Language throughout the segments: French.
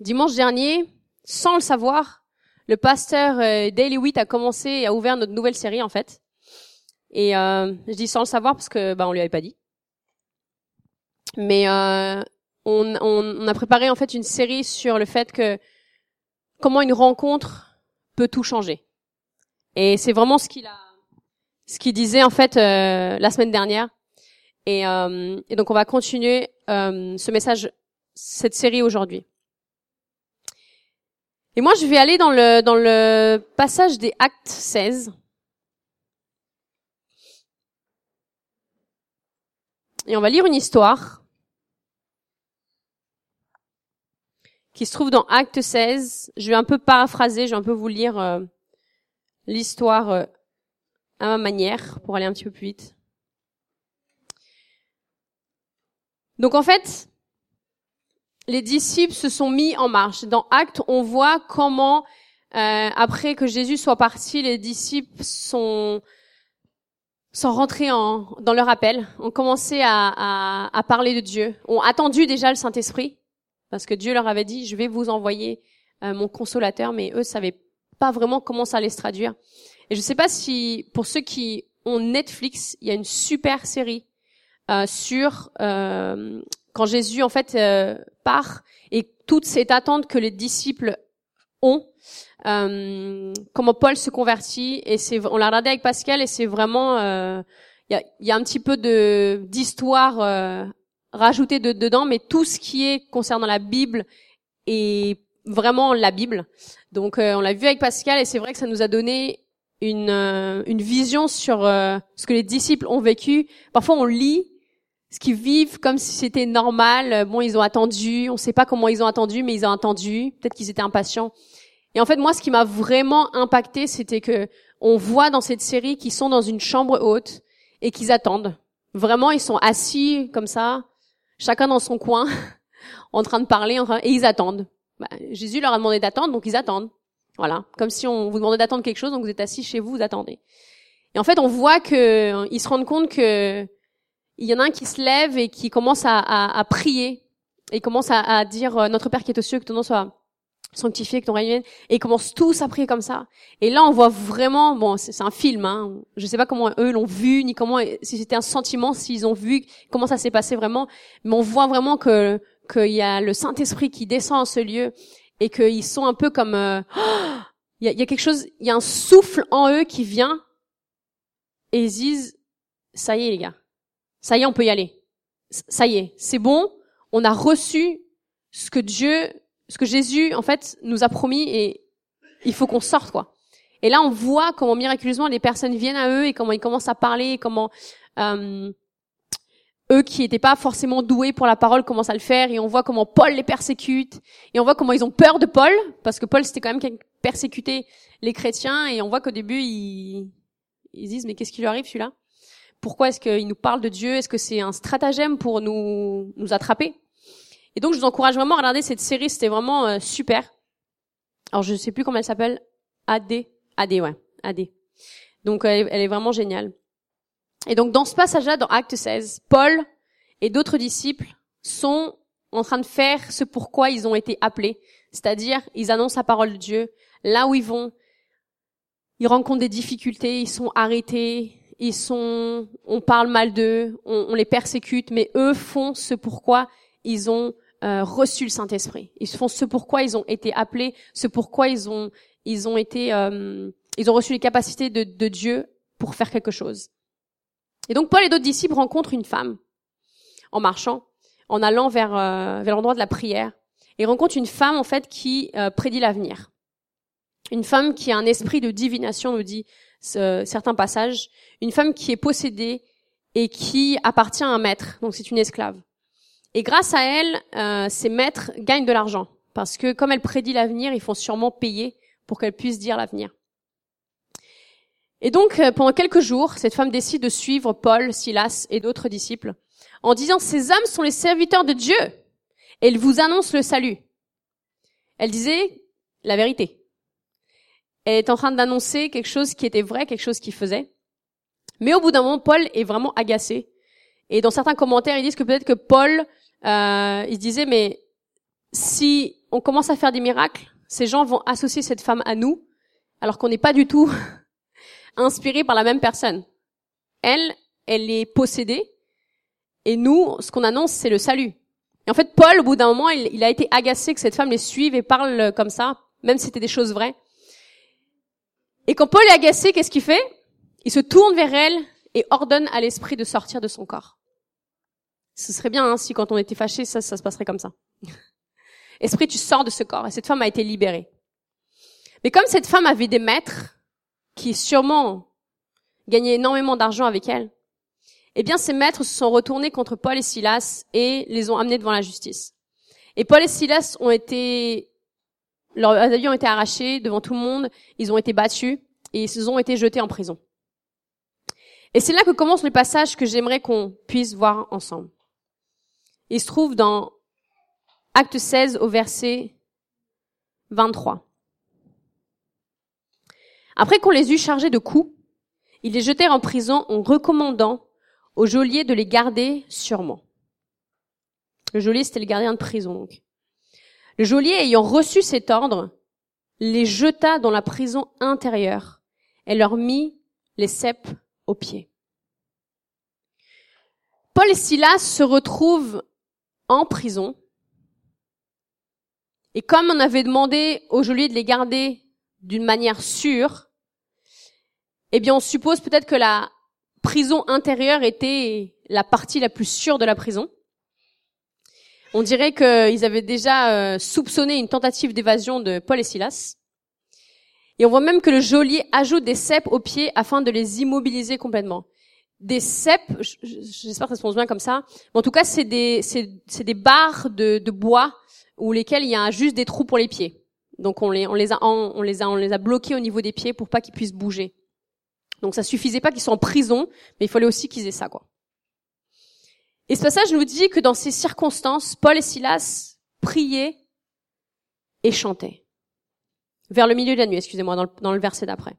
Dimanche dernier, sans le savoir, le pasteur euh, Daily Wheat a commencé et a ouvert notre nouvelle série en fait. Et euh, je dis sans le savoir parce que bah on lui avait pas dit. Mais euh, on, on, on, a préparé en fait une série sur le fait que comment une rencontre peut tout changer. Et c'est vraiment ce qu'il a, ce qu'il disait en fait euh, la semaine dernière. Et, euh, et, donc on va continuer ce message, cette série aujourd'hui. Et moi je vais aller dans le passage des Actes 16. Et on va lire une histoire qui se trouve dans Acte 16. Je vais un peu paraphraser, je vais un peu vous lire euh, l'histoire euh, à ma manière pour aller un petit peu plus vite. Donc en fait, les disciples se sont mis en marche. Dans Acte, on voit comment, euh, après que Jésus soit parti, les disciples sont sont rentrés en, dans leur appel, ont commencé à, à, à parler de Dieu, ont attendu déjà le Saint-Esprit, parce que Dieu leur avait dit, je vais vous envoyer euh, mon consolateur, mais eux savaient pas vraiment comment ça allait se traduire. Et je sais pas si, pour ceux qui ont Netflix, il y a une super série euh, sur euh, quand Jésus en fait euh, part et toute cette attente que les disciples ont, euh, comment Paul se convertit et c'est on l'a regardé avec Pascal et c'est vraiment il y a, y, a, un petit peu de d'histoire rajouté de, dedans, mais tout ce qui est concernant la Bible est vraiment la Bible. Donc euh, on l'a vu avec Pascal et c'est vrai que ça nous a donné une, euh, une vision sur euh, ce que les disciples ont vécu. Parfois on lit ce qu'ils vivent comme si c'était normal. Bon, ils ont attendu, on ne sait pas comment ils ont attendu, mais ils ont attendu. Peut-être qu'ils étaient impatients. Et en fait, moi, ce qui m'a vraiment impacté, c'était que on voit dans cette série qu'ils sont dans une chambre haute et qu'ils attendent. Vraiment, ils sont assis comme ça, chacun dans son coin, en train de parler, et ils attendent. Bah, Jésus leur a demandé d'attendre, donc ils attendent. Voilà, comme si on vous demandait d'attendre quelque chose, donc vous êtes assis chez vous, vous attendez. Et en fait, on voit que ils se rendent compte que il y en a un qui se lève et qui commence à, à, à prier. Et commence à, à, dire euh, notre Père qui est aux cieux, que ton nom soit sanctifié, que ton règne vienne, et ils commencent tous à prier comme ça. Et là, on voit vraiment, bon, c'est un film, hein, je sais pas comment eux l'ont vu, ni comment, si c'était un sentiment, s'ils ont vu, comment ça s'est passé vraiment, mais on voit vraiment que qu'il y a le Saint-Esprit qui descend en ce lieu, et qu'ils sont un peu comme, euh, il, y a, il y a quelque chose, il y a un souffle en eux qui vient, et ils disent, ça y est les gars, ça y est, on peut y aller, ça y est, c'est bon, on a reçu ce que Dieu ce que Jésus, en fait, nous a promis et il faut qu'on sorte, quoi. Et là, on voit comment miraculeusement les personnes viennent à eux et comment ils commencent à parler, et comment euh, eux qui n'étaient pas forcément doués pour la parole commencent à le faire. Et on voit comment Paul les persécute. Et on voit comment ils ont peur de Paul, parce que Paul, c'était quand même qui persécutait les chrétiens. Et on voit qu'au début, ils, ils disent, mais qu'est-ce qui lui arrive, celui-là? Pourquoi est-ce qu'il nous parle de Dieu? Est-ce que c'est un stratagème pour nous, nous attraper? Et donc, je vous encourage vraiment à regarder cette série. C'était vraiment euh, super. Alors, je sais plus comment elle s'appelle. AD. AD, ouais. AD. Donc, elle, elle, est vraiment géniale. Et donc, dans ce passage-là, dans Acte 16, Paul et d'autres disciples sont en train de faire ce pourquoi ils ont été appelés. C'est-à-dire, ils annoncent la parole de Dieu. Là où ils vont, ils rencontrent des difficultés, ils sont arrêtés, ils sont, on parle mal d'eux, on, les persécute, mais eux font ce pourquoi ils ont euh, reçu le Saint-Esprit. Ils font ce pourquoi ils ont été appelés, ce pourquoi ils ont ils ont été euh, ils ont reçu les capacités de, de, Dieu pour faire quelque chose. Et donc Paul et d'autres disciples rencontrent une femme en marchant, en allant vers euh, vers l'endroit de la prière, et rencontrent une femme en fait qui euh, prédit l'avenir. Une femme qui a un esprit de divination, nous dit ce, certains passages. Une femme qui est possédée et qui appartient à un maître, donc c'est une esclave. Et grâce à elle, euh, ces maîtres gagnent de l'argent. Parce que comme elle prédit l'avenir, ils font sûrement payer pour qu'elle puisse dire l'avenir. Et donc, euh, pendant quelques jours, cette femme décide de suivre Paul, Silas et d'autres disciples en disant, ces hommes sont les serviteurs de Dieu et ils vous annoncent le salut. Elle disait la vérité. Elle est en train d'annoncer quelque chose qui était vrai, quelque chose qui faisait. Mais au bout d'un moment, Paul est vraiment agacé. Et dans certains commentaires, ils disent que peut-être que Paul euh, il se disait mais si on commence à faire des miracles, ces gens vont associer cette femme à nous, alors qu'on n'est pas du tout inspiré par la même personne. Elle, elle est possédée, et nous, ce qu'on annonce, c'est le salut. Et en fait, Paul, au bout d'un moment, il, a été agacé que cette femme les suive et parle comme ça, même si c'était des choses vraies. Et quand Paul est agacé, qu'est-ce qu'il fait? Il se tourne vers elle et ordonne à l'esprit de sortir de son corps. Ce serait bien hein, si quand on était fâché, ça, ça se passerait comme ça. Esprit, tu sors de ce corps. Et cette femme a été libérée. Mais comme cette femme avait des maîtres qui sûrement gagnaient énormément d'argent avec elle, eh bien ces maîtres se sont retournés contre Paul et Silas et les ont amenés devant la justice. Et Paul et Silas ont été, leurs avions ont été arrachés devant tout le monde, ils ont été battus et ils ont été jetés en prison. Et c'est là que commence le passage que j'aimerais qu'on puisse voir ensemble. Il se trouve dans Acte 16 au verset 23. Après qu'on les eut chargés de coups, ils les jetèrent en prison en recommandant au geôlier de les garder sûrement. Le geôlier, c'était le gardien de prison, donc. Le geôlier, ayant reçu cet ordre, les jeta dans la prison intérieure et leur mit les cèpes aux pieds. Paul et Silas se retrouvent en prison. Et comme on avait demandé au geôlier de les garder d'une manière sûre, eh bien, on suppose peut-être que la prison intérieure était la partie la plus sûre de la prison. On dirait qu'ils avaient déjà euh, soupçonné une tentative d'évasion de Paul et Silas. Et on voit même que le geôlier ajoute des cèpes aux pieds afin de les immobiliser complètement des cèpes, j'espère que ça se prononce bien comme ça, mais en tout cas c'est des, c'est, des barres de, de bois où lesquelles il y a juste des trous pour les pieds. Donc on les, on les a, on les a, on les a bloqués au niveau des pieds pour pas qu'ils puissent bouger. Donc ça suffisait pas qu'ils soient en prison, mais il fallait aussi qu'ils aient ça, quoi. Et ce passage nous dit que dans ces circonstances, Paul et Silas priaient et chantaient. Vers le milieu de la nuit, excusez-moi, dans le verset d'après.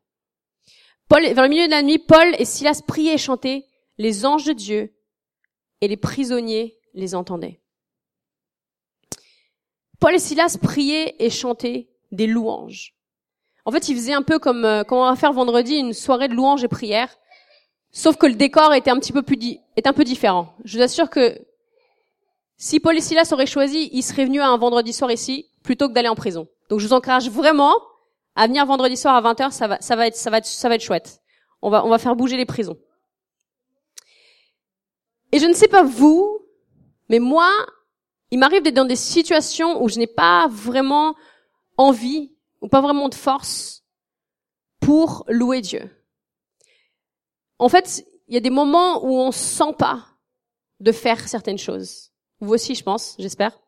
Paul, vers le milieu de la nuit, Paul et Silas priaient et chantaient. Les anges de Dieu et les prisonniers les entendaient. Paul et Silas priaient et chantaient des louanges. En fait, ils faisaient un peu comme euh, quand on va faire vendredi une soirée de louanges et prières, sauf que le décor était un petit peu plus est un peu différent. Je vous assure que si Paul et Silas auraient choisi, ils seraient venus à un vendredi soir ici plutôt que d'aller en prison. Donc je vous encourage vraiment à venir vendredi soir à 20h, ça va, ça va être, ça va être, ça va être chouette. On va, on va faire bouger les prisons. Et je ne sais pas vous, mais moi, il m'arrive d'être dans des situations où je n'ai pas vraiment envie ou pas vraiment de force pour louer Dieu. En fait, il y a des moments où on se sent pas de faire certaines choses. Vous aussi, je pense, j'espère.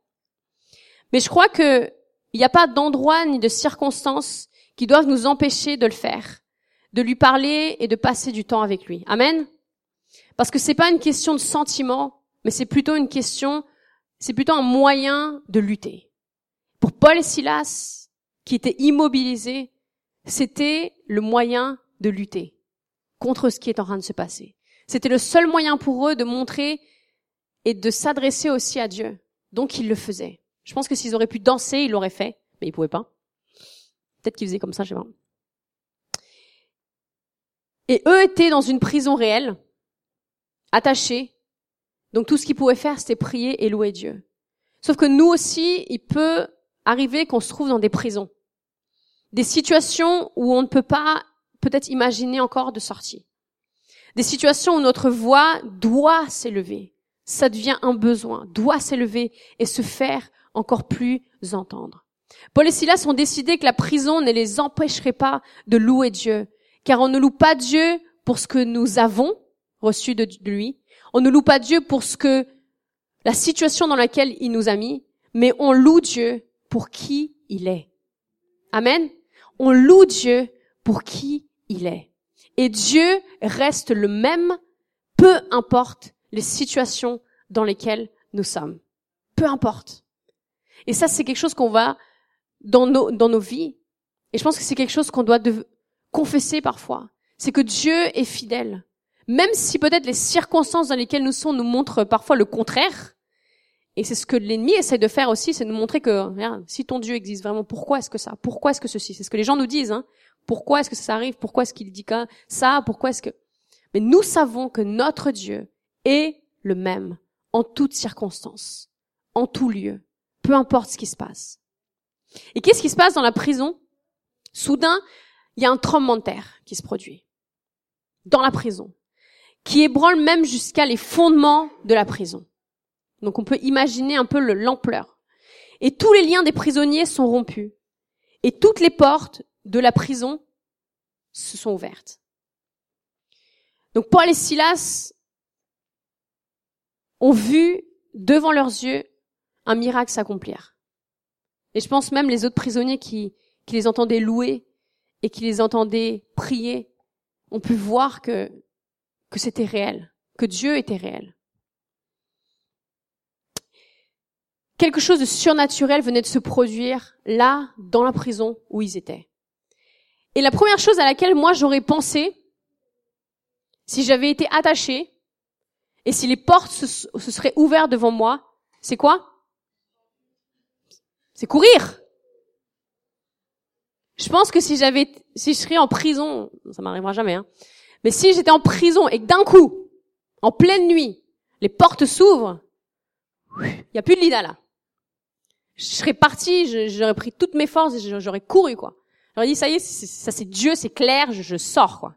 Mais je crois que il n'y a pas d'endroit ni de circonstance qui doivent nous empêcher de le faire, de lui parler et de passer du temps avec lui. Amen? Parce que c'est pas une question de sentiment, mais c'est plutôt une question, c'est plutôt un moyen de lutter. Pour Paul et Silas, qui étaient immobilisés, c'était le moyen de lutter contre ce qui est en train de se passer. C'était le seul moyen pour eux de montrer et de s'adresser aussi à Dieu. Donc ils le faisaient. Je pense que s'ils auraient pu danser, ils l'auraient fait, mais ils pouvaient pas. Peut-être qu'ils faisaient comme ça, je sais pas. Et eux étaient dans une prison réelle, attachés. Donc tout ce qu'ils pouvaient faire, c'était prier et louer Dieu. Sauf que nous aussi, il peut arriver qu'on se trouve dans des prisons. Des situations où on ne peut pas peut-être imaginer encore de sortie. Des situations où notre voix doit s'élever. Ça devient un besoin, doit s'élever et se faire encore plus entendre. Paul et Silas ont décidé que la prison ne les empêcherait pas de louer Dieu, car on ne loue pas Dieu pour ce que nous avons reçu de lui, on ne loue pas Dieu pour ce que la situation dans laquelle il nous a mis, mais on loue Dieu pour qui il est. Amen. On loue Dieu pour qui il est. Et Dieu reste le même, peu importe les situations dans lesquelles nous sommes. Peu importe. Et ça, c'est quelque chose qu'on va dans nos, dans nos vies. Et je pense que c'est quelque chose qu'on doit confesser parfois. C'est que Dieu est fidèle. Même si peut-être les circonstances dans lesquelles nous sommes nous montrent parfois le contraire, Et c'est ce que l'ennemi essaie de faire aussi, c'est de nous montrer que si ton Dieu existe vraiment, pourquoi est-ce que ça? Pourquoi est-ce que ceci? C'est ce que les gens nous disent. Hein pourquoi est-ce que ça arrive? Pourquoi est-ce qu'il dit ça? Pourquoi est-ce que? Mais nous savons que notre Dieu est le même en toutes circonstances, en tout lieu, peu importe ce qui se passe. Et qu'est-ce qui se passe dans la prison? Soudain, il y a un tremblement de terre qui se produit dans la prison, qui ébranle même jusqu'à les fondements de la prison. Donc on peut imaginer un peu l'ampleur. Et tous les liens des prisonniers sont rompus. Et toutes les portes de la prison se sont ouvertes. Donc Paul et Silas ont vu devant leurs yeux un miracle s'accomplir. Et je pense même les autres prisonniers qui, qui les entendaient louer et qui les entendaient prier ont pu voir que, que c'était réel, que Dieu était réel. Quelque chose de surnaturel venait de se produire là, dans la prison où ils étaient. Et la première chose à laquelle moi j'aurais pensé, si j'avais été attaché, et si les portes se, se seraient ouvertes devant moi, c'est quoi? C'est courir. Je pense que si j'avais, si je serais en prison, ça m'arrivera jamais, hein, mais si j'étais en prison et que d'un coup, en pleine nuit, les portes s'ouvrent, il y a plus de Lida là. Je serais parti, j'aurais pris toutes mes forces j'aurais couru quoi. J'aurais dit ça y est, ça c'est Dieu, c'est clair, je, sors quoi.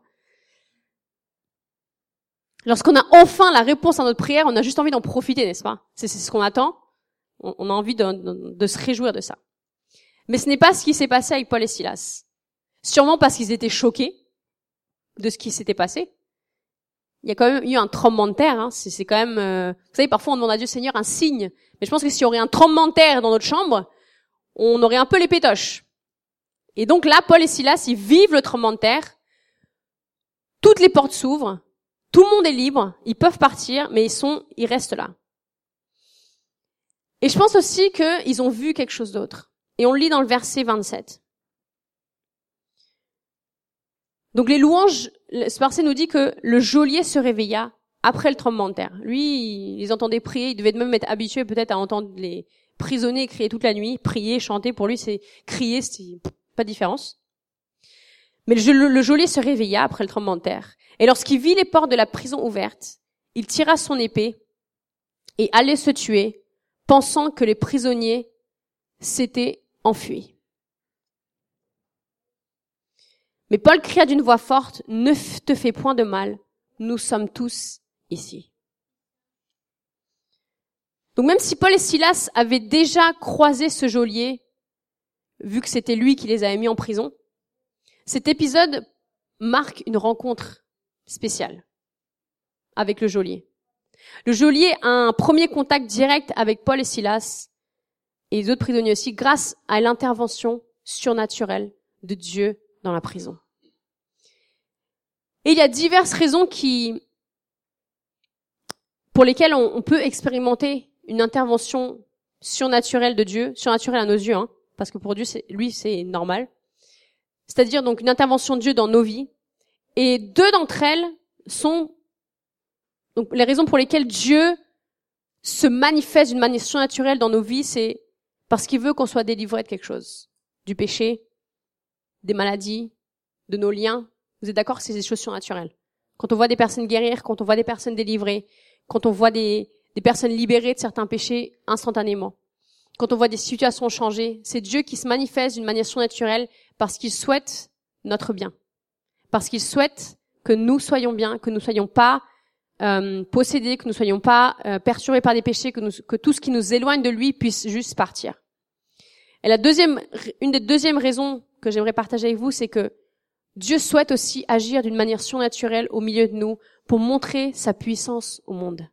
Lorsqu'on a enfin la réponse à notre prière, on a juste envie d'en profiter, n'est-ce pas? C'est ce qu'on attend. On, a envie de, de se réjouir de ça. Mais ce n'est pas ce qui s'est passé avec Paul et Silas. Sûrement parce qu'ils étaient choqués de ce qui s'était passé. Il y a quand même eu un tremblement de terre. Hein. C'est quand même, euh, vous savez, parfois on demande à Dieu Seigneur un signe. Mais je pense que s'il y aurait un tremblement de terre dans notre chambre, on aurait un peu les pétoches. Et donc là, Paul et Silas, ils vivent le tremblement de terre. Toutes les portes s'ouvrent. Tout le monde est libre. Ils peuvent partir, mais ils sont, ils restent là. Et je pense aussi qu'ils ont vu quelque chose d'autre. Et on le lit dans le verset 27. Donc les louanges, ce verset nous dit que le geôlier se réveilla après le tremblement de terre. Lui, il les entendait prier, il devait même être habitué peut-être à entendre les prisonniers crier toute la nuit, prier, chanter. Pour lui, c'est crier, pas de différence. Mais le, le geôlier se réveilla après le tremblement de terre. Et lorsqu'il vit les portes de la prison ouvertes, il tira son épée et allait se tuer, pensant que les prisonniers s'étaient enfui. Mais Paul cria d'une voix forte, Ne te fais point de mal, nous sommes tous ici. Donc même si Paul et Silas avaient déjà croisé ce geôlier, vu que c'était lui qui les avait mis en prison, cet épisode marque une rencontre spéciale avec le geôlier. Le geôlier a un premier contact direct avec Paul et Silas et les autres prisonniers aussi, grâce à l'intervention surnaturelle de Dieu dans la prison. Et il y a diverses raisons qui, pour lesquelles on, peut expérimenter une intervention surnaturelle de Dieu, surnaturelle à nos yeux, hein, parce que pour Dieu, lui, c'est normal. C'est-à-dire donc une intervention de Dieu dans nos vies. Et deux d'entre elles sont donc les raisons pour lesquelles Dieu se manifeste d'une manière surnaturelle dans nos vies, c'est parce qu'il veut qu'on soit délivré de quelque chose. Du péché, des maladies, de nos liens. Vous êtes d'accord que c'est des choses surnaturelles. Quand on voit des personnes guérir, quand on voit des personnes délivrées, quand on voit des, des personnes libérées de certains péchés instantanément, quand on voit des situations changer, c'est Dieu qui se manifeste d'une manière surnaturelle parce qu'il souhaite notre bien. Parce qu'il souhaite que nous soyons bien, que nous soyons pas euh, possédés, que nous soyons pas euh, perturbés par des péchés, que, nous, que tout ce qui nous éloigne de lui puisse juste partir. Et la deuxième, une des deuxièmes raisons que j'aimerais partager avec vous, c'est que Dieu souhaite aussi agir d'une manière surnaturelle au milieu de nous pour montrer sa puissance au monde.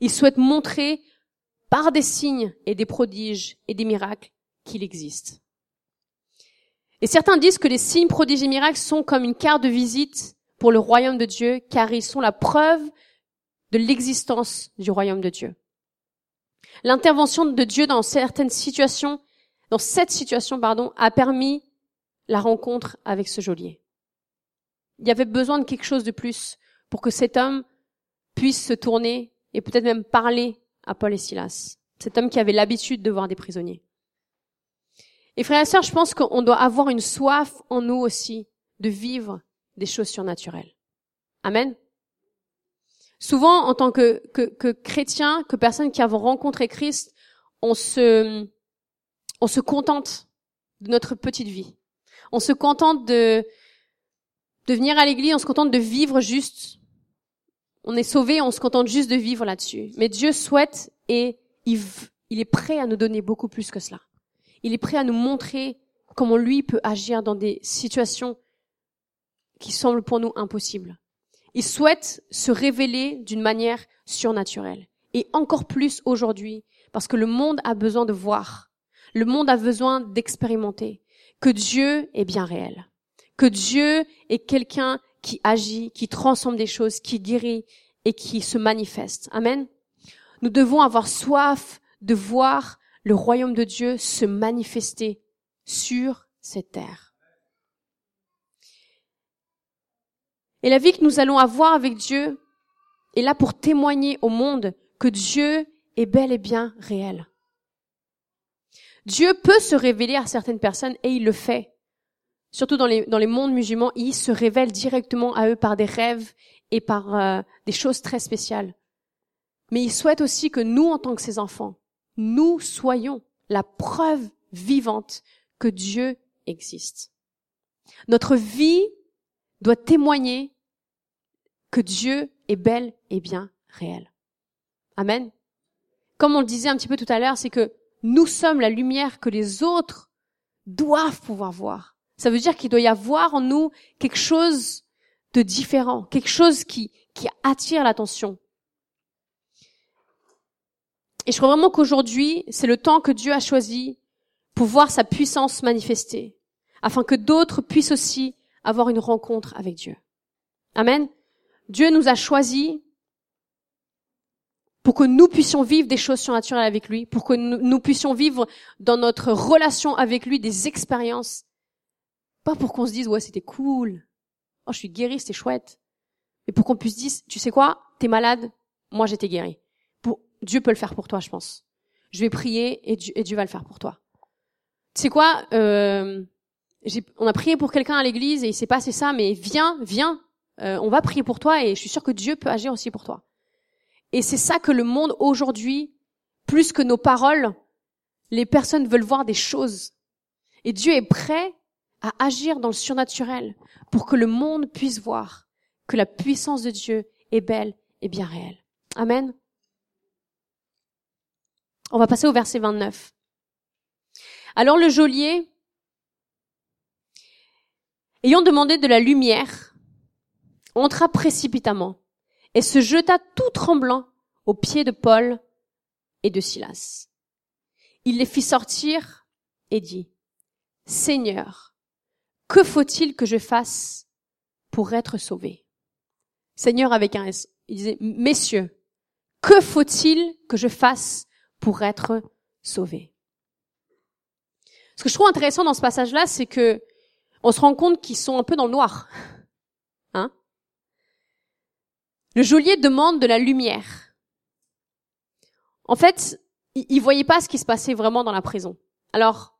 Il souhaite montrer par des signes et des prodiges et des miracles qu'il existe. Et certains disent que les signes, prodiges et miracles sont comme une carte de visite pour le royaume de Dieu, car ils sont la preuve de l'existence du royaume de Dieu. L'intervention de Dieu dans certaines situations, dans cette situation, pardon, a permis la rencontre avec ce geôlier. Il y avait besoin de quelque chose de plus pour que cet homme puisse se tourner et peut-être même parler à Paul et Silas. Cet homme qui avait l'habitude de voir des prisonniers. Et frères et sœurs, je pense qu'on doit avoir une soif en nous aussi de vivre des choses surnaturelles. Amen. Souvent, en tant que, que, que chrétiens, que personnes qui avons rencontré Christ, on se, on se contente de notre petite vie. On se contente de, de venir à l'église, on se contente de vivre juste. On est sauvé, on se contente juste de vivre là-dessus. Mais Dieu souhaite et il, est prêt à nous donner beaucoup plus que cela. Il est prêt à nous montrer comment lui peut agir dans des situations qui semblent pour nous impossibles. Il souhaite se révéler d'une manière surnaturelle. Et encore plus aujourd'hui, parce que le monde a besoin de voir. Le monde a besoin d'expérimenter que Dieu est bien réel. Que Dieu est quelqu'un qui agit, qui transforme des choses, qui guérit et qui se manifeste. Amen. Nous devons avoir soif de voir le royaume de Dieu se manifester sur cette terre. Et la vie que nous allons avoir avec Dieu est là pour témoigner au monde que Dieu est bel et bien réel. Dieu peut se révéler à certaines personnes et il le fait. Surtout dans les, dans les mondes musulmans, il se révèle directement à eux par des rêves et par euh, des choses très spéciales. Mais il souhaite aussi que nous, en tant que ses enfants, nous soyons la preuve vivante que Dieu existe. Notre vie doit témoigner que Dieu est bel et bien réel. Amen. Comme on le disait un petit peu tout à l'heure, c'est que nous sommes la lumière que les autres doivent pouvoir voir. Ça veut dire qu'il doit y avoir en nous quelque chose de différent, quelque chose qui, qui attire l'attention. Et je crois vraiment qu'aujourd'hui, c'est le temps que Dieu a choisi pour voir sa puissance manifester, afin que d'autres puissent aussi avoir une rencontre avec Dieu. Amen. Dieu nous a choisis pour que nous puissions vivre des choses surnaturelles avec lui, pour que nous, puissions vivre dans notre relation avec lui des expériences. Pas pour qu'on se dise, ouais, c'était cool. Oh, je suis guéri, c'était chouette. Mais pour qu'on puisse dire, tu sais quoi, t'es malade, moi j'étais guéri. Pour, Dieu peut le faire pour toi, je pense. Je vais prier et Dieu, et Dieu va le faire pour toi. Tu sais quoi, euh, on a prié pour quelqu'un à l'église et il s'est passé ça, mais viens, viens, euh, on va prier pour toi et je suis sûre que Dieu peut agir aussi pour toi. Et c'est ça que le monde aujourd'hui, plus que nos paroles, les personnes veulent voir des choses. Et Dieu est prêt à agir dans le surnaturel pour que le monde puisse voir que la puissance de Dieu est belle et bien réelle. Amen. On va passer au verset 29. Alors le geôlier, ayant demandé de la lumière, entra précipitamment et se jeta tout tremblant aux pieds de Paul et de Silas. Il les fit sortir et dit, Seigneur, que faut-il que je fasse pour être sauvé? Seigneur avec un S. Il disait, Messieurs, que faut-il que je fasse pour être sauvé? Ce que je trouve intéressant dans ce passage-là, c'est que on se rend compte qu'ils sont un peu dans le noir. Hein? Le geôlier demande de la lumière. En fait, il, voyait pas ce qui se passait vraiment dans la prison. Alors,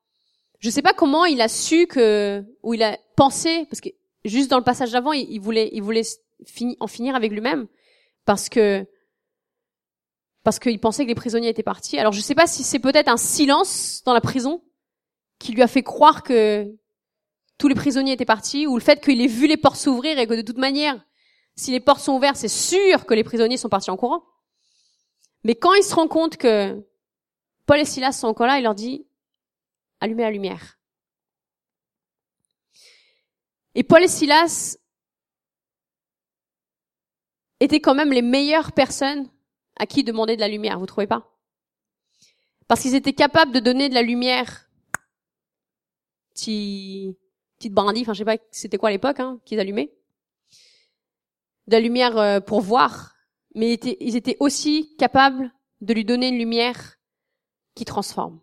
je sais pas comment il a su que, ou il a pensé, parce que juste dans le passage d'avant, il, voulait, il voulait en finir avec lui-même, parce que, parce qu'il pensait que les prisonniers étaient partis. Alors, je sais pas si c'est peut-être un silence dans la prison qui lui a fait croire que tous les prisonniers étaient partis, ou le fait qu'il ait vu les portes s'ouvrir et que de toute manière, si les portes sont ouvertes, c'est sûr que les prisonniers sont partis en courant. Mais quand il se rend compte que Paul et Silas sont encore là, il leur dit, allumez la lumière. Et Paul et Silas étaient quand même les meilleures personnes à qui demander de la lumière, vous trouvez pas? Parce qu'ils étaient capables de donner de la lumière, petite, petite brindille, enfin je sais pas c'était quoi à l'époque, hein, qu'ils allumaient de la lumière euh, pour voir, mais ils étaient aussi capables de lui donner une lumière qui transforme.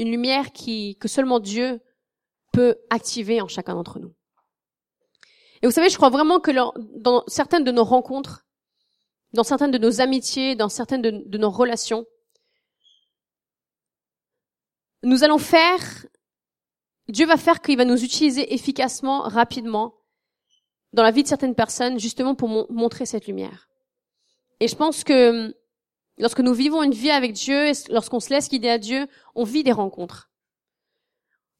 Une lumière qui, que seulement Dieu peut activer en chacun d'entre nous. Et vous savez, je crois vraiment que dans certaines de nos rencontres, dans certaines de nos amitiés, dans certaines de, nos relations. Nous allons faire, Dieu va faire qu'il va nous utiliser efficacement, rapidement, dans la vie de certaines personnes, justement pour montrer cette lumière. Et je pense que lorsque nous vivons une vie avec Dieu, lorsqu'on se laisse guider à Dieu, on vit des rencontres.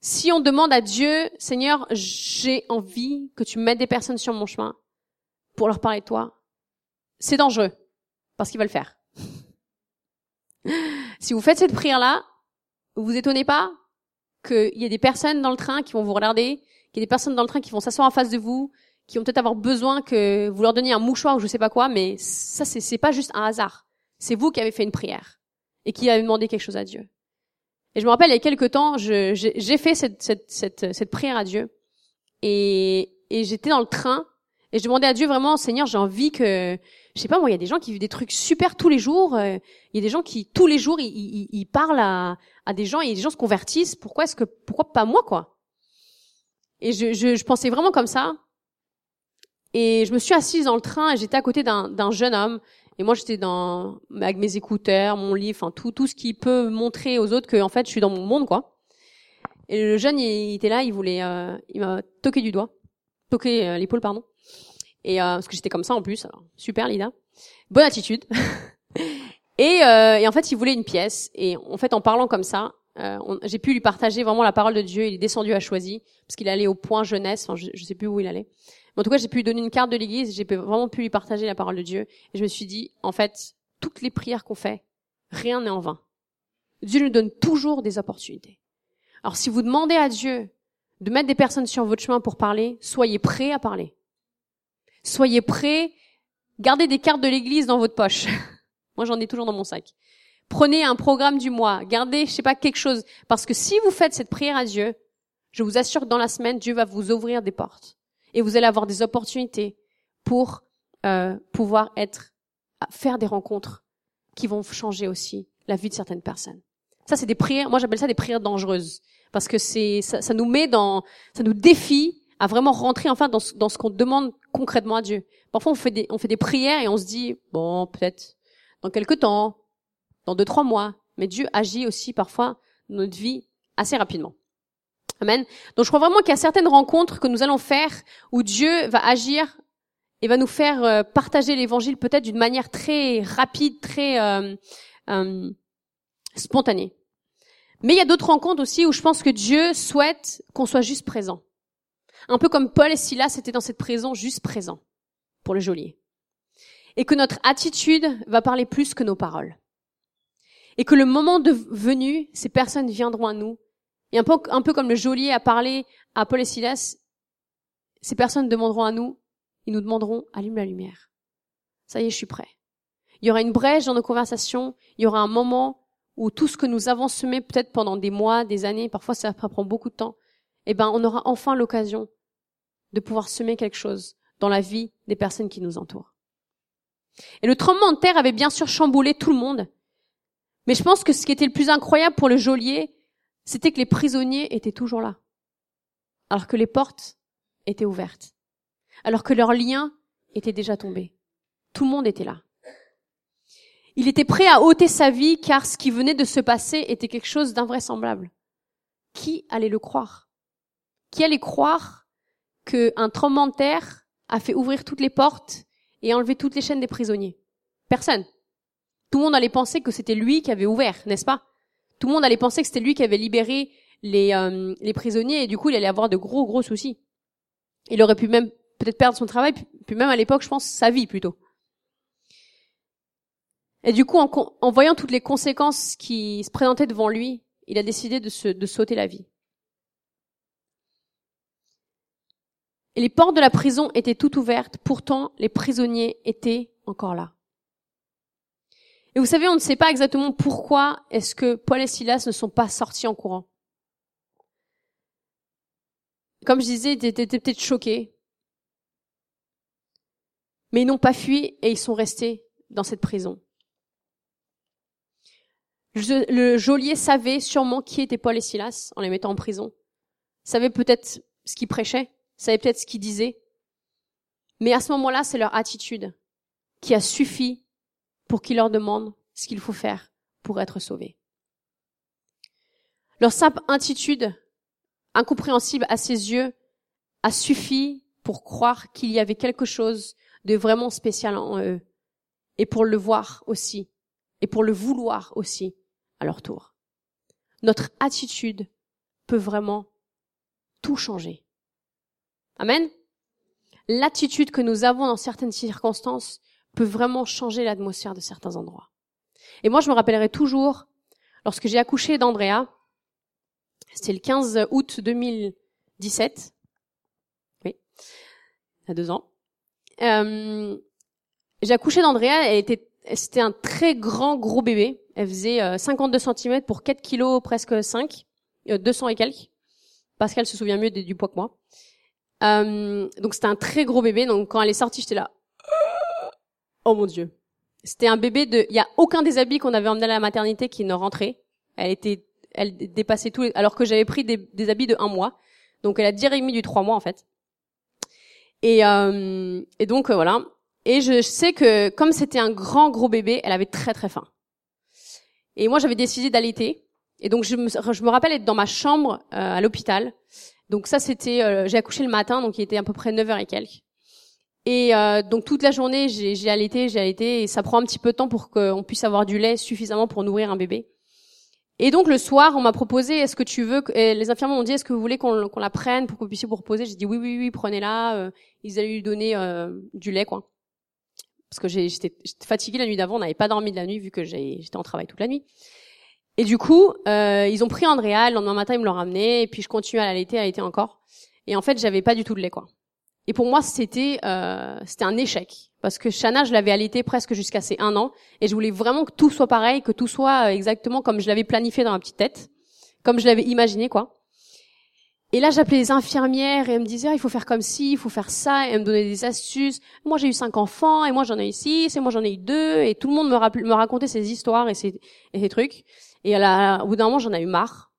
Si on demande à Dieu, Seigneur, j'ai envie que tu mettes des personnes sur mon chemin pour leur parler de toi, c'est dangereux parce qu'il va le faire. si vous faites cette prière-là, vous vous étonnez pas qu'il y ait des personnes dans le train qui vont vous regarder, qu'il y ait des personnes dans le train qui vont s'asseoir en face de vous, qui vont peut-être avoir besoin que vous leur donniez un mouchoir ou je sais pas quoi, mais ça c'est c'est pas juste un hasard. C'est vous qui avez fait une prière et qui avez demandé quelque chose à Dieu. Et je me rappelle il y a quelques temps, j'ai fait cette, cette, cette, cette prière à Dieu et, et j'étais dans le train et je demandais à Dieu vraiment, Seigneur, j'ai envie que, je sais pas moi, il y a des gens qui vivent des trucs super tous les jours. Euh, il y a des gens qui tous les jours ils, ils, ils parlent à, à des gens et des gens se convertissent. Pourquoi est-ce que, pourquoi pas moi quoi? Et je, je, je pensais vraiment comme ça. Et je me suis assise dans le train et j'étais à côté d'un jeune homme. Et moi, j'étais dans avec mes écouteurs, mon livre, enfin tout tout ce qui peut montrer aux autres que en fait, je suis dans mon monde, quoi. Et le jeune, il, était là, il voulait, euh, il m'a toqué du doigt, toqué euh, l'épaule, pardon. Et euh, parce que j'étais comme ça en plus, super Lida, bonne attitude. et, euh, et en fait, il voulait une pièce. Et en fait, en parlant comme ça, euh, j'ai pu lui partager vraiment la parole de Dieu. Il est descendu à Choisy parce qu'il allait au point jeunesse. Enfin, je, je sais plus où il allait. En tout cas, j'ai pu lui donner une carte de l'église. J'ai vraiment pu lui partager la parole de Dieu. Et je me suis dit, en fait, toutes les prières qu'on fait, rien n'est en vain. Dieu nous donne toujours des opportunités. Alors, si vous demandez à Dieu de mettre des personnes sur votre chemin pour parler, soyez prêts à parler. Soyez prêts. Gardez des cartes de l'église dans votre poche. Moi, j'en ai toujours dans mon sac. Prenez un programme du mois, gardez, je sais pas, quelque chose. Parce que si vous faites cette prière à Dieu, je vous assure que dans la semaine, Dieu va vous ouvrir des portes. Et vous allez avoir des opportunités pour euh, pouvoir être, faire des rencontres qui vont changer aussi la vie de certaines personnes. Ça, c'est des prières, moi j'appelle ça des prières dangereuses. Parce que c'est, ça, ça, nous met dans, ça nous défie à vraiment rentrer enfin dans ce, dans ce qu'on demande concrètement à Dieu. Parfois, on fait des, on fait des prières et on se dit, bon, peut-être dans quelques temps, dans deux, trois mois. Mais Dieu agit aussi parfois dans notre vie assez rapidement. Amen. Donc je crois vraiment qu'il y a certaines rencontres que nous allons faire où Dieu va agir et va nous faire euh, partager l'évangile peut-être d'une manière très rapide, très euh, euh, spontanée. Mais il y a d'autres rencontres aussi où je pense que Dieu souhaite qu'on soit juste présent. Un peu comme Paul et Silas étaient dans cette prison juste présent pour le geôlier. Et que notre attitude va parler plus que nos paroles et que le moment de venu, ces personnes viendront à nous. Et un peu, un peu comme le geôlier a parlé à Paul et Silas, ces personnes demanderont à nous, ils nous demanderont, allume la lumière. Ça y est, je suis prêt. Il y aura une brèche dans nos conversations, il y aura un moment où tout ce que nous avons semé peut-être pendant des mois, des années, parfois ça prend beaucoup de temps, eh ben, on aura enfin l'occasion de pouvoir semer quelque chose dans la vie des personnes qui nous entourent. Et le tremblement de terre avait bien sûr chamboulé tout le monde, mais je pense que ce qui était le plus incroyable pour le geôlier, c'était que les prisonniers étaient toujours là. Alors que les portes étaient ouvertes. Alors que leurs liens étaient déjà tombés. Tout le monde était là. Il était prêt à ôter sa vie car ce qui venait de se passer était quelque chose d'invraisemblable. Qui allait le croire? Qui allait croire qu'un tremblement de terre a fait ouvrir toutes les portes et enlever toutes les chaînes des prisonniers? Personne. Tout le monde allait penser que c'était lui qui avait ouvert, n'est-ce pas? Tout le monde allait penser que c'était lui qui avait libéré les, euh, les prisonniers et du coup il allait avoir de gros gros soucis. Il aurait pu même peut-être perdre son travail, puis même à l'époque je pense sa vie plutôt. Et du coup en, en voyant toutes les conséquences qui se présentaient devant lui, il a décidé de, se, de sauter la vie. Et les portes de la prison étaient toutes ouvertes, pourtant les prisonniers étaient encore là. Et vous savez, on ne sait pas exactement pourquoi est-ce que Paul et Silas ne sont pas sortis en courant. Comme je disais, ils étaient peut-être choqués. Mais ils n'ont pas fui et ils sont restés dans cette prison. Le geôlier savait sûrement qui étaient Paul et Silas en les mettant en prison. Savait peut-être ce qu'ils prêchaient, savait peut-être ce qu'ils disaient. Mais à ce moment-là, c'est leur attitude qui a suffi pour qu'il leur demande ce qu'il faut faire pour être sauvés. Leur simple attitude, incompréhensible à ses yeux, a suffi pour croire qu'il y avait quelque chose de vraiment spécial en eux, et pour le voir aussi, et pour le vouloir aussi à leur tour. Notre attitude peut vraiment tout changer. Amen. L'attitude que nous avons dans certaines circonstances peut vraiment changer l'atmosphère de certains endroits. Et moi, je me rappellerai toujours, lorsque j'ai accouché d'Andrea, c'était le 15 août 2017, oui, a deux ans, euh, j'ai accouché d'Andrea, elle était, c'était un très grand gros bébé, elle faisait 52 euh, cm pour 4 kilos, presque 5, 200 euh, et quelques. Pascal se souvient mieux du poids que moi. Euh, donc c'était un très gros bébé, donc quand elle est sortie, j'étais là, oh mon dieu. C'était un bébé de, il y a aucun des habits qu'on avait emmené à la maternité qui ne rentrait. Elle était, elle dépassait tous les, alors que j'avais pris des, habits de un mois. Donc elle a direct mis du trois mois en fait. Et, euh, et donc euh, voilà. Et je sais que comme c'était un grand gros bébé, elle avait très très faim. Et moi j'avais décidé d'allaiter. Et donc je me, je me rappelle être dans ma chambre euh, à l'hôpital. Donc ça c'était, euh, j'ai accouché le matin, donc il était à peu près 9h et quelques. Et euh, donc toute la journée, j'ai allaité, j'ai allaité, et ça prend un petit peu de temps pour qu'on puisse avoir du lait suffisamment pour nourrir un bébé. Et donc le soir, on m'a proposé, est-ce que tu veux, que... les infirmières m'ont dit, est-ce que vous voulez qu'on la prenne pour que vous puissiez vous reposer? J'ai dit oui, oui, oui, prenez-la. Euh, ils allaient lui donner euh, du lait, quoi. Parce que j'étais fatiguée la nuit d'avant, on n'avait pas dormi de la nuit vu que j'étais en travail toute la nuit. Et du coup, euh, ils ont pris Andrea, le lendemain matin, ils me l'ont ramené, et puis je continuais à l'allaiter, à allaiter encore. Et en fait, j'avais pas du tout de lait, quoi. Et pour moi, c'était euh, c'était un échec parce que Shana, je l'avais allaité presque jusqu'à ses un an, et je voulais vraiment que tout soit pareil, que tout soit euh, exactement comme je l'avais planifié dans ma petite tête, comme je l'avais imaginé, quoi. Et là, j'appelais les infirmières et elles me disaient ah, il faut faire comme ci, il faut faire ça, et elles me donnaient des astuces. Moi, j'ai eu cinq enfants, et moi j'en ai eu six, et moi j'en ai eu deux, et tout le monde me, racontait ces histoires et ces, et ces trucs. Et à la, au bout d'un moment, j'en ai eu marre.